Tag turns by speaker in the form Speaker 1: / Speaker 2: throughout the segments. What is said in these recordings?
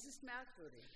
Speaker 1: Es ist merkwürdig.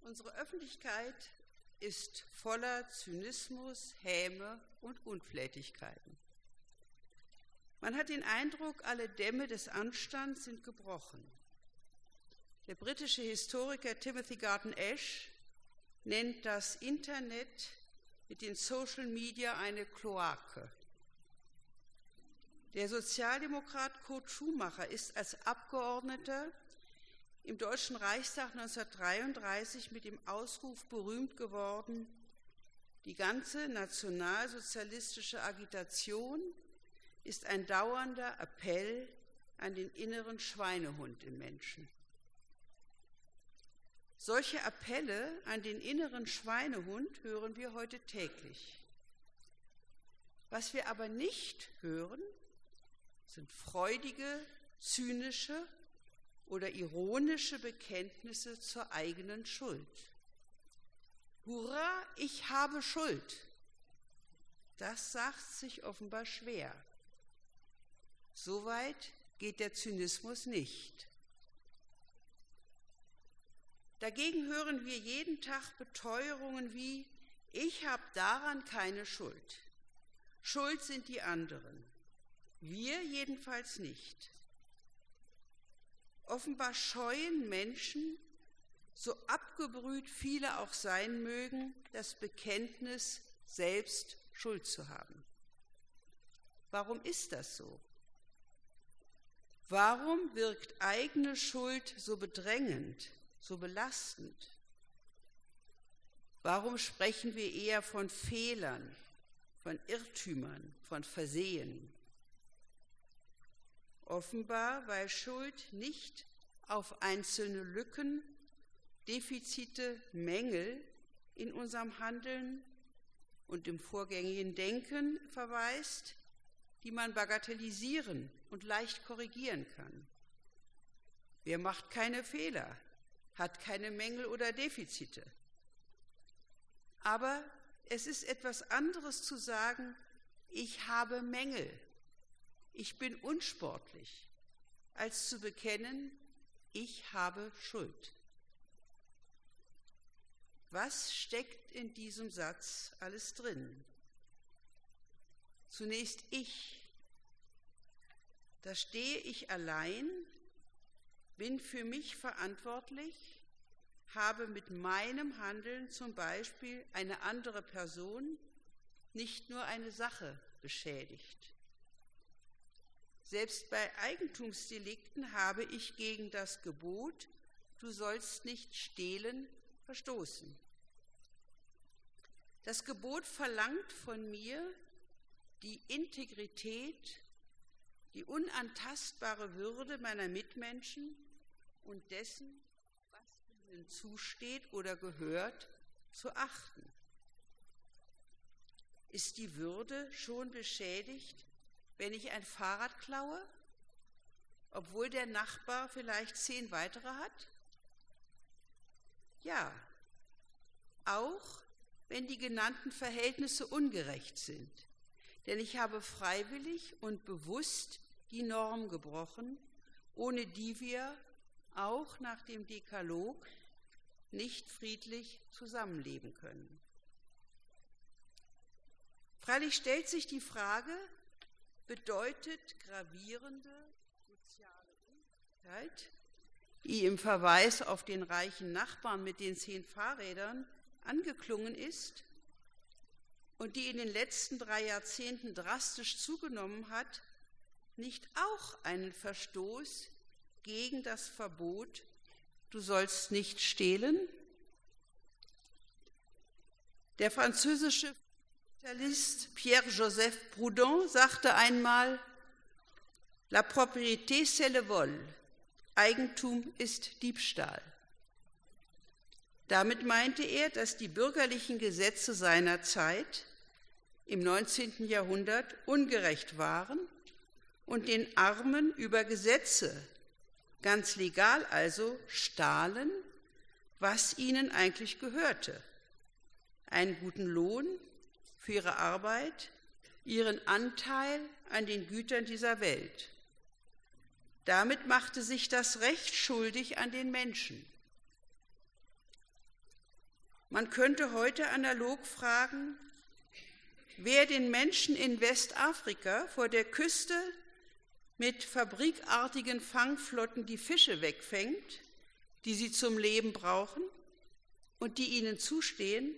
Speaker 1: Unsere Öffentlichkeit ist voller Zynismus, Häme und Unflätigkeiten. Man hat den Eindruck, alle Dämme des Anstands sind gebrochen. Der britische Historiker Timothy Garton Ash nennt das Internet mit den Social Media eine Kloake. Der Sozialdemokrat Kurt Schumacher ist als Abgeordneter im Deutschen Reichstag 1933 mit dem Ausruf berühmt geworden, die ganze nationalsozialistische Agitation ist ein dauernder Appell an den inneren Schweinehund im Menschen. Solche Appelle an den inneren Schweinehund hören wir heute täglich. Was wir aber nicht hören, sind freudige, zynische oder ironische Bekenntnisse zur eigenen Schuld. Hurra, ich habe Schuld. Das sagt sich offenbar schwer. Soweit geht der Zynismus nicht. Dagegen hören wir jeden Tag Beteuerungen wie, ich habe daran keine Schuld. Schuld sind die anderen. Wir jedenfalls nicht. Offenbar scheuen Menschen, so abgebrüht viele auch sein mögen, das Bekenntnis, selbst Schuld zu haben. Warum ist das so? Warum wirkt eigene Schuld so bedrängend, so belastend? Warum sprechen wir eher von Fehlern, von Irrtümern, von Versehen? Offenbar, weil Schuld nicht auf einzelne Lücken, Defizite, Mängel in unserem Handeln und im vorgängigen Denken verweist, die man bagatellisieren und leicht korrigieren kann. Wer macht keine Fehler, hat keine Mängel oder Defizite. Aber es ist etwas anderes zu sagen, ich habe Mängel ich bin unsportlich, als zu bekennen, ich habe Schuld. Was steckt in diesem Satz alles drin? Zunächst ich. Da stehe ich allein, bin für mich verantwortlich, habe mit meinem Handeln zum Beispiel eine andere Person, nicht nur eine Sache beschädigt. Selbst bei Eigentumsdelikten habe ich gegen das Gebot, du sollst nicht stehlen, verstoßen. Das Gebot verlangt von mir die Integrität, die unantastbare Würde meiner Mitmenschen und dessen, was ihnen zusteht oder gehört, zu achten. Ist die Würde schon beschädigt, wenn ich ein Fahrrad klaue, obwohl der Nachbar vielleicht zehn weitere hat? Ja, auch wenn die genannten Verhältnisse ungerecht sind. Denn ich habe freiwillig und bewusst die Norm gebrochen, ohne die wir auch nach dem Dekalog nicht friedlich zusammenleben können. Freilich stellt sich die Frage, bedeutet gravierende soziale Ungleichheit, die im Verweis auf den reichen Nachbarn mit den zehn Fahrrädern angeklungen ist und die in den letzten drei Jahrzehnten drastisch zugenommen hat, nicht auch einen Verstoß gegen das Verbot, du sollst nicht stehlen? Der französische Sozialist Pierre-Joseph Proudhon sagte einmal, La propriété c'est le vol, Eigentum ist Diebstahl. Damit meinte er, dass die bürgerlichen Gesetze seiner Zeit im 19. Jahrhundert ungerecht waren und den Armen über Gesetze, ganz legal also, stahlen, was ihnen eigentlich gehörte. Einen guten Lohn, für ihre Arbeit, ihren Anteil an den Gütern dieser Welt. Damit machte sich das Recht schuldig an den Menschen. Man könnte heute analog fragen, wer den Menschen in Westafrika vor der Küste mit fabrikartigen Fangflotten die Fische wegfängt, die sie zum Leben brauchen und die ihnen zustehen,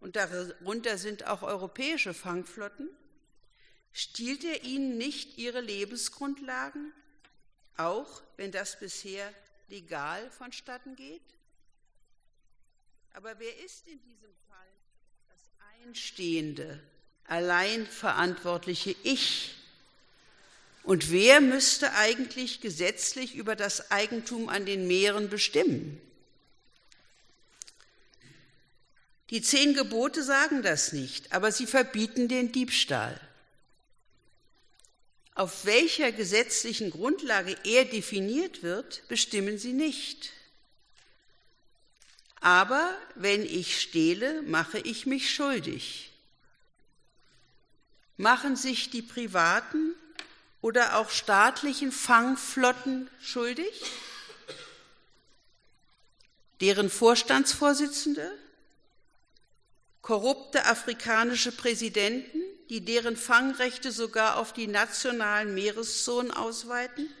Speaker 1: und darunter sind auch europäische Fangflotten, stiehlt er ihnen nicht ihre Lebensgrundlagen, auch wenn das bisher legal vonstatten geht? Aber wer ist in diesem Fall das einstehende, allein verantwortliche Ich? Und wer müsste eigentlich gesetzlich über das Eigentum an den Meeren bestimmen? Die zehn Gebote sagen das nicht, aber sie verbieten den Diebstahl. Auf welcher gesetzlichen Grundlage er definiert wird, bestimmen sie nicht. Aber wenn ich stehle, mache ich mich schuldig. Machen sich die privaten oder auch staatlichen Fangflotten schuldig? Deren Vorstandsvorsitzende? Korrupte afrikanische Präsidenten, die deren Fangrechte sogar auf die nationalen Meereszonen ausweiten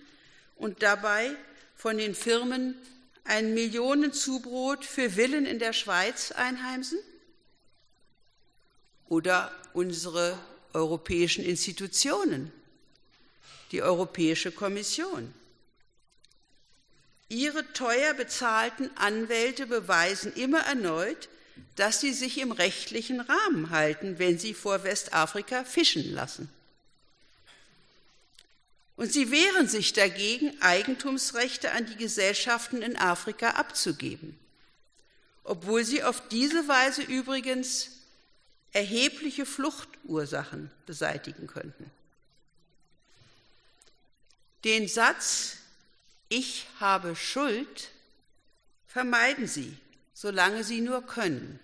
Speaker 1: und dabei von den Firmen ein Millionenzubrot für Villen in der Schweiz einheimsen? Oder unsere europäischen Institutionen, die Europäische Kommission? Ihre teuer bezahlten Anwälte beweisen immer erneut, dass sie sich im rechtlichen Rahmen halten, wenn sie vor Westafrika fischen lassen. Und sie wehren sich dagegen, Eigentumsrechte an die Gesellschaften in Afrika abzugeben, obwohl sie auf diese Weise übrigens erhebliche Fluchtursachen beseitigen könnten. Den Satz Ich habe Schuld vermeiden sie, solange sie nur können.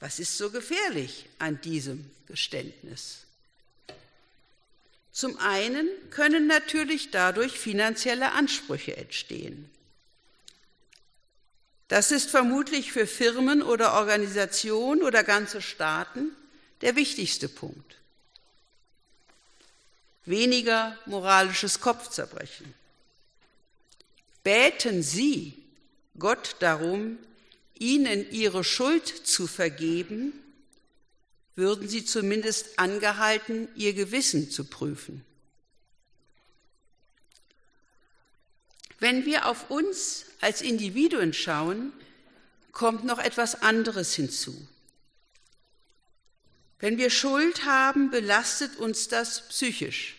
Speaker 1: Was ist so gefährlich an diesem Geständnis? Zum einen können natürlich dadurch finanzielle Ansprüche entstehen. Das ist vermutlich für Firmen oder Organisationen oder ganze Staaten der wichtigste Punkt. Weniger moralisches Kopfzerbrechen. Bäten Sie Gott darum, Ihnen Ihre Schuld zu vergeben würden sie zumindest angehalten, ihr Gewissen zu prüfen. Wenn wir auf uns als Individuen schauen, kommt noch etwas anderes hinzu. Wenn wir Schuld haben, belastet uns das psychisch,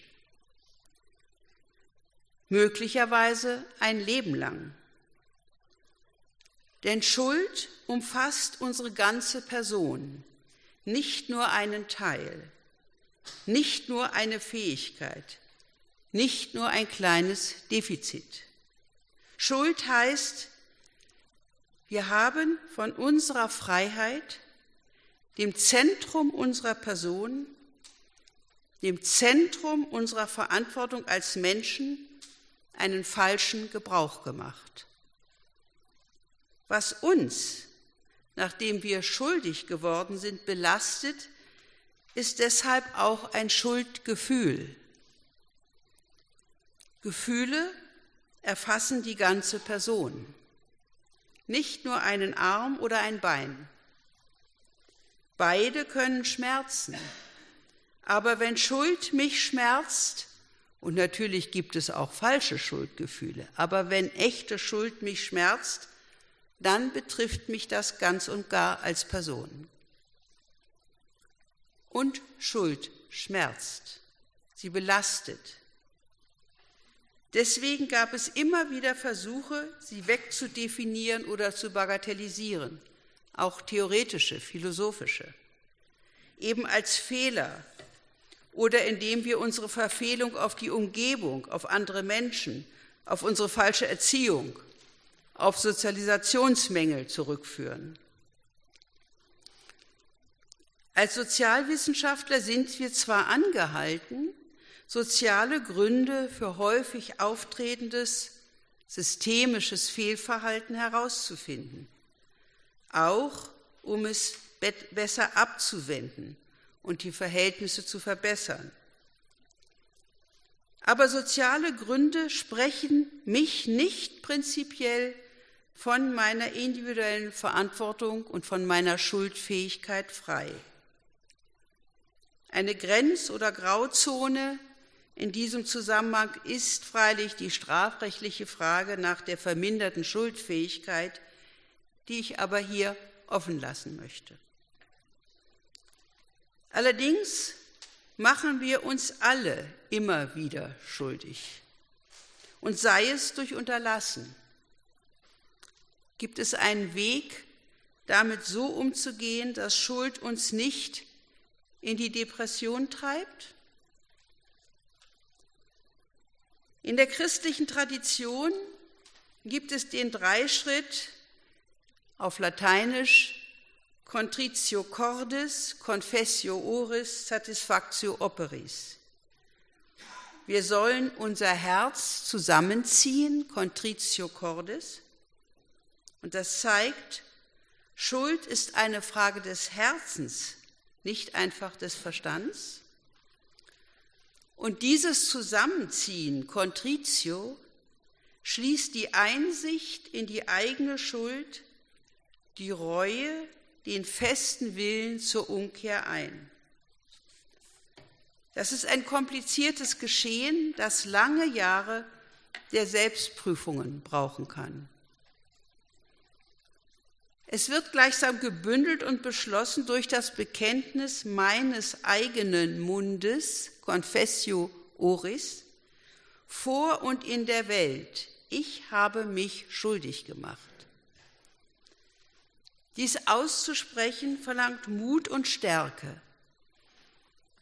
Speaker 1: möglicherweise ein Leben lang. Denn Schuld umfasst unsere ganze Person nicht nur einen Teil, nicht nur eine Fähigkeit, nicht nur ein kleines Defizit. Schuld heißt, wir haben von unserer Freiheit, dem Zentrum unserer Person, dem Zentrum unserer Verantwortung als Menschen einen falschen Gebrauch gemacht. Was uns nachdem wir schuldig geworden sind, belastet, ist deshalb auch ein Schuldgefühl. Gefühle erfassen die ganze Person, nicht nur einen Arm oder ein Bein. Beide können schmerzen, aber wenn Schuld mich schmerzt, und natürlich gibt es auch falsche Schuldgefühle, aber wenn echte Schuld mich schmerzt, dann betrifft mich das ganz und gar als Person. Und Schuld schmerzt, sie belastet. Deswegen gab es immer wieder Versuche, sie wegzudefinieren oder zu bagatellisieren, auch theoretische, philosophische, eben als Fehler oder indem wir unsere Verfehlung auf die Umgebung, auf andere Menschen, auf unsere falsche Erziehung auf Sozialisationsmängel zurückführen. Als Sozialwissenschaftler sind wir zwar angehalten, soziale Gründe für häufig auftretendes systemisches Fehlverhalten herauszufinden, auch um es besser abzuwenden und die Verhältnisse zu verbessern. Aber soziale Gründe sprechen mich nicht prinzipiell von meiner individuellen Verantwortung und von meiner Schuldfähigkeit frei. Eine Grenz- oder Grauzone in diesem Zusammenhang ist freilich die strafrechtliche Frage nach der verminderten Schuldfähigkeit, die ich aber hier offen lassen möchte. Allerdings machen wir uns alle immer wieder schuldig. Und sei es durch Unterlassen. Gibt es einen Weg, damit so umzugehen, dass Schuld uns nicht in die Depression treibt? In der christlichen Tradition gibt es den Dreischritt auf Lateinisch Contritio cordis, confessio oris, satisfactio operis. Wir sollen unser Herz zusammenziehen, Contritio cordis. Und das zeigt, Schuld ist eine Frage des Herzens, nicht einfach des Verstands. Und dieses Zusammenziehen, Contritio, schließt die Einsicht in die eigene Schuld, die Reue, den festen Willen zur Umkehr ein. Das ist ein kompliziertes Geschehen, das lange Jahre der Selbstprüfungen brauchen kann. Es wird gleichsam gebündelt und beschlossen durch das Bekenntnis meines eigenen Mundes, Confessio Oris, vor und in der Welt. Ich habe mich schuldig gemacht. Dies auszusprechen verlangt Mut und Stärke.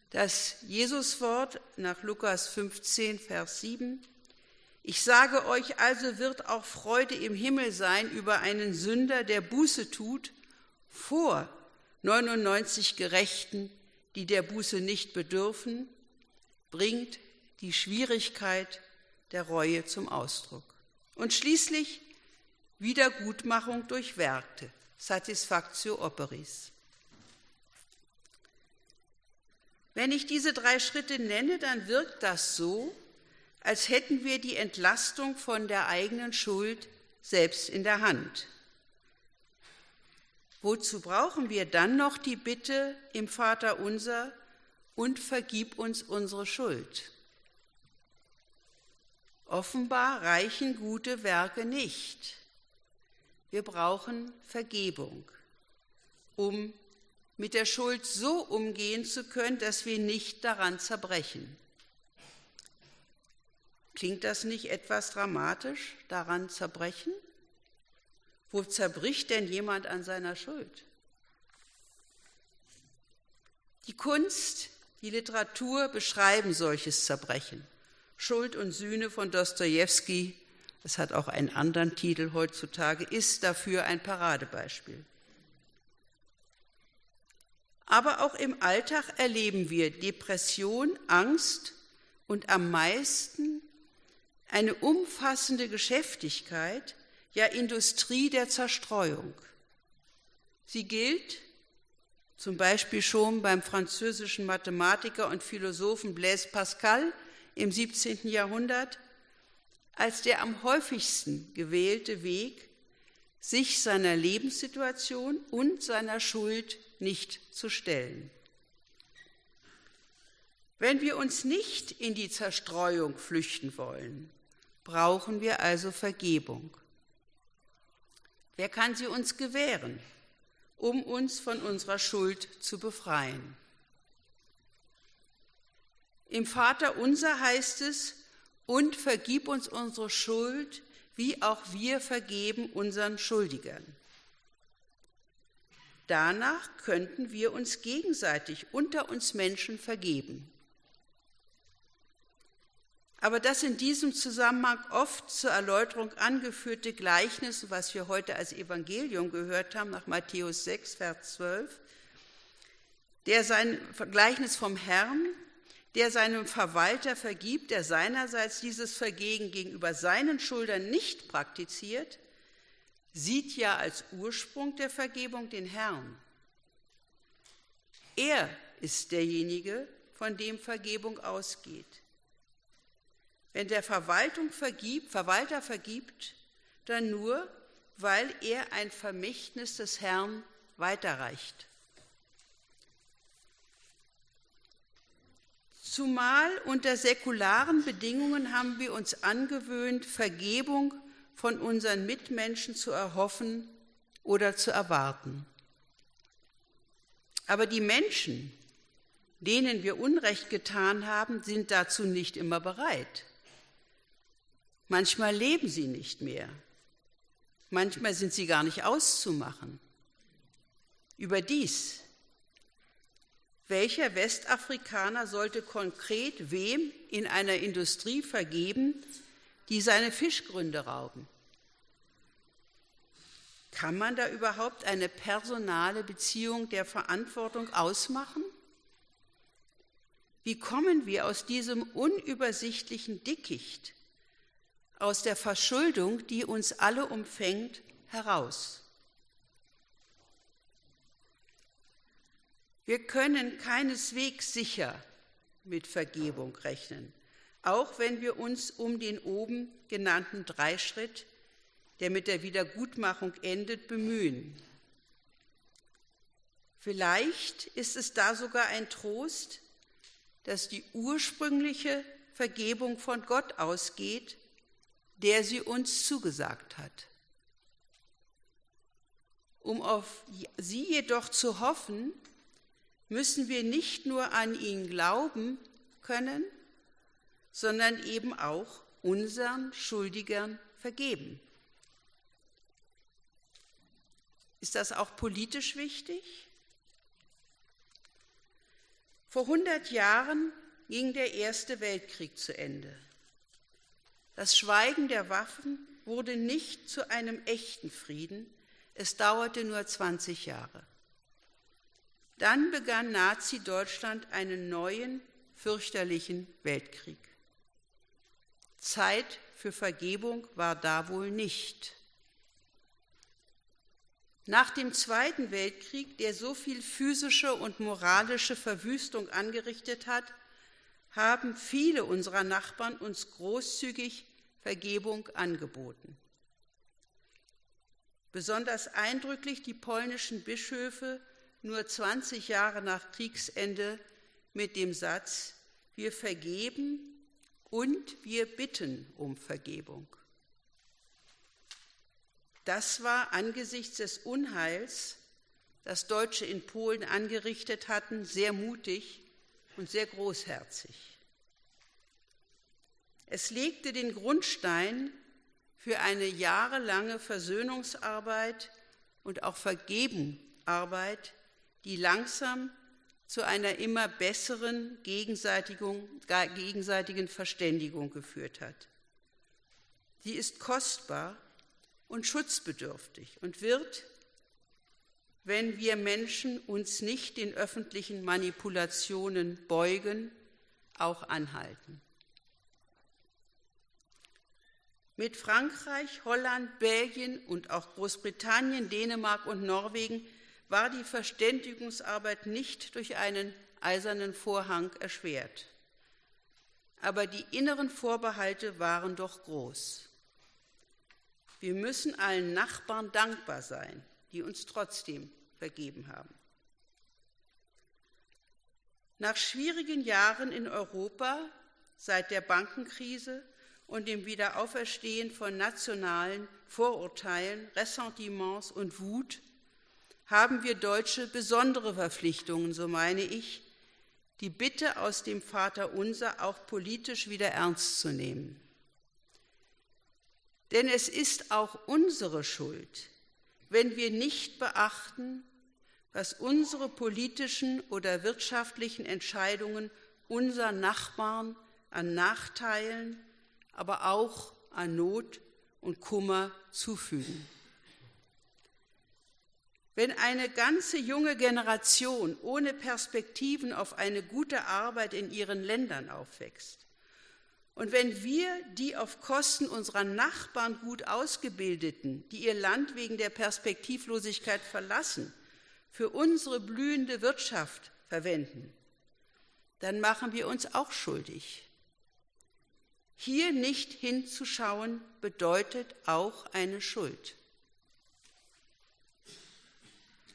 Speaker 1: Das Jesuswort nach Lukas 15, Vers 7 ich sage euch also, wird auch Freude im Himmel sein über einen Sünder, der Buße tut, vor 99 Gerechten, die der Buße nicht bedürfen, bringt die Schwierigkeit der Reue zum Ausdruck. Und schließlich Wiedergutmachung durch Werke, Satisfactio operis. Wenn ich diese drei Schritte nenne, dann wirkt das so, als hätten wir die Entlastung von der eigenen Schuld selbst in der Hand. Wozu brauchen wir dann noch die Bitte im Vater unser und vergib uns unsere Schuld? Offenbar reichen gute Werke nicht. Wir brauchen Vergebung, um mit der Schuld so umgehen zu können, dass wir nicht daran zerbrechen. Klingt das nicht etwas dramatisch, daran zerbrechen? Wo zerbricht denn jemand an seiner Schuld? Die Kunst, die Literatur beschreiben solches Zerbrechen. Schuld und Sühne von Dostoevsky, das hat auch einen anderen Titel heutzutage, ist dafür ein Paradebeispiel. Aber auch im Alltag erleben wir Depression, Angst und am meisten eine umfassende Geschäftigkeit, ja Industrie der Zerstreuung. Sie gilt zum Beispiel schon beim französischen Mathematiker und Philosophen Blaise Pascal im 17. Jahrhundert als der am häufigsten gewählte Weg, sich seiner Lebenssituation und seiner Schuld nicht zu stellen. Wenn wir uns nicht in die Zerstreuung flüchten wollen, brauchen wir also Vergebung. Wer kann sie uns gewähren, um uns von unserer Schuld zu befreien? Im Vater unser heißt es, und vergib uns unsere Schuld, wie auch wir vergeben unseren Schuldigern. Danach könnten wir uns gegenseitig unter uns Menschen vergeben. Aber das in diesem Zusammenhang oft zur Erläuterung angeführte Gleichnis, was wir heute als Evangelium gehört haben, nach Matthäus 6, Vers 12, der sein Gleichnis vom Herrn, der seinem Verwalter vergibt, der seinerseits dieses Vergehen gegenüber seinen Schuldern nicht praktiziert, sieht ja als Ursprung der Vergebung den Herrn. Er ist derjenige, von dem Vergebung ausgeht. Wenn der Verwaltung vergibt, Verwalter vergibt, dann nur, weil er ein Vermächtnis des Herrn weiterreicht. Zumal unter säkularen Bedingungen haben wir uns angewöhnt, Vergebung von unseren Mitmenschen zu erhoffen oder zu erwarten. Aber die Menschen, denen wir Unrecht getan haben, sind dazu nicht immer bereit. Manchmal leben sie nicht mehr. Manchmal sind sie gar nicht auszumachen. Überdies welcher Westafrikaner sollte konkret wem in einer Industrie vergeben, die seine Fischgründe rauben? Kann man da überhaupt eine personale Beziehung der Verantwortung ausmachen? Wie kommen wir aus diesem unübersichtlichen Dickicht, aus der Verschuldung, die uns alle umfängt, heraus? Wir können keineswegs sicher mit Vergebung rechnen, auch wenn wir uns um den oben genannten Dreischritt, der mit der Wiedergutmachung endet, bemühen. Vielleicht ist es da sogar ein Trost, dass die ursprüngliche Vergebung von Gott ausgeht, der sie uns zugesagt hat. Um auf sie jedoch zu hoffen, müssen wir nicht nur an ihn glauben können, sondern eben auch unseren Schuldigern vergeben. Ist das auch politisch wichtig? Vor 100 Jahren ging der Erste Weltkrieg zu Ende. Das Schweigen der Waffen wurde nicht zu einem echten Frieden, es dauerte nur 20 Jahre. Dann begann Nazi-Deutschland einen neuen, fürchterlichen Weltkrieg. Zeit für Vergebung war da wohl nicht. Nach dem Zweiten Weltkrieg, der so viel physische und moralische Verwüstung angerichtet hat, haben viele unserer Nachbarn uns großzügig Vergebung angeboten. Besonders eindrücklich die polnischen Bischöfe nur 20 Jahre nach Kriegsende mit dem Satz, wir vergeben und wir bitten um Vergebung. Das war angesichts des Unheils, das Deutsche in Polen angerichtet hatten, sehr mutig und sehr großherzig. Es legte den Grundstein für eine jahrelange Versöhnungsarbeit und auch Vergebenarbeit die langsam zu einer immer besseren gegenseitigen Verständigung geführt hat. Sie ist kostbar und schutzbedürftig und wird, wenn wir Menschen uns nicht den öffentlichen Manipulationen beugen, auch anhalten. Mit Frankreich, Holland, Belgien und auch Großbritannien, Dänemark und Norwegen war die Verständigungsarbeit nicht durch einen eisernen Vorhang erschwert. Aber die inneren Vorbehalte waren doch groß. Wir müssen allen Nachbarn dankbar sein, die uns trotzdem vergeben haben. Nach schwierigen Jahren in Europa seit der Bankenkrise und dem Wiederauferstehen von nationalen Vorurteilen, Ressentiments und Wut haben wir Deutsche besondere Verpflichtungen, so meine ich, die Bitte aus dem Vater unser auch politisch wieder ernst zu nehmen. Denn es ist auch unsere Schuld, wenn wir nicht beachten, was unsere politischen oder wirtschaftlichen Entscheidungen unseren Nachbarn an Nachteilen, aber auch an Not und Kummer zufügen. Wenn eine ganze junge Generation ohne Perspektiven auf eine gute Arbeit in ihren Ländern aufwächst und wenn wir die auf Kosten unserer Nachbarn gut ausgebildeten, die ihr Land wegen der Perspektivlosigkeit verlassen, für unsere blühende Wirtschaft verwenden, dann machen wir uns auch schuldig. Hier nicht hinzuschauen bedeutet auch eine Schuld.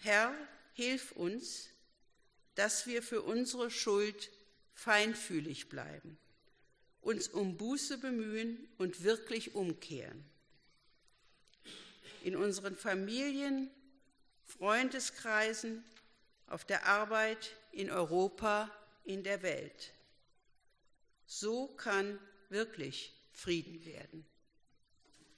Speaker 1: Herr, hilf uns, dass wir für unsere Schuld feinfühlig bleiben, uns um Buße bemühen und wirklich umkehren. In unseren Familien, Freundeskreisen, auf der Arbeit, in Europa, in der Welt. So kann wirklich Frieden werden.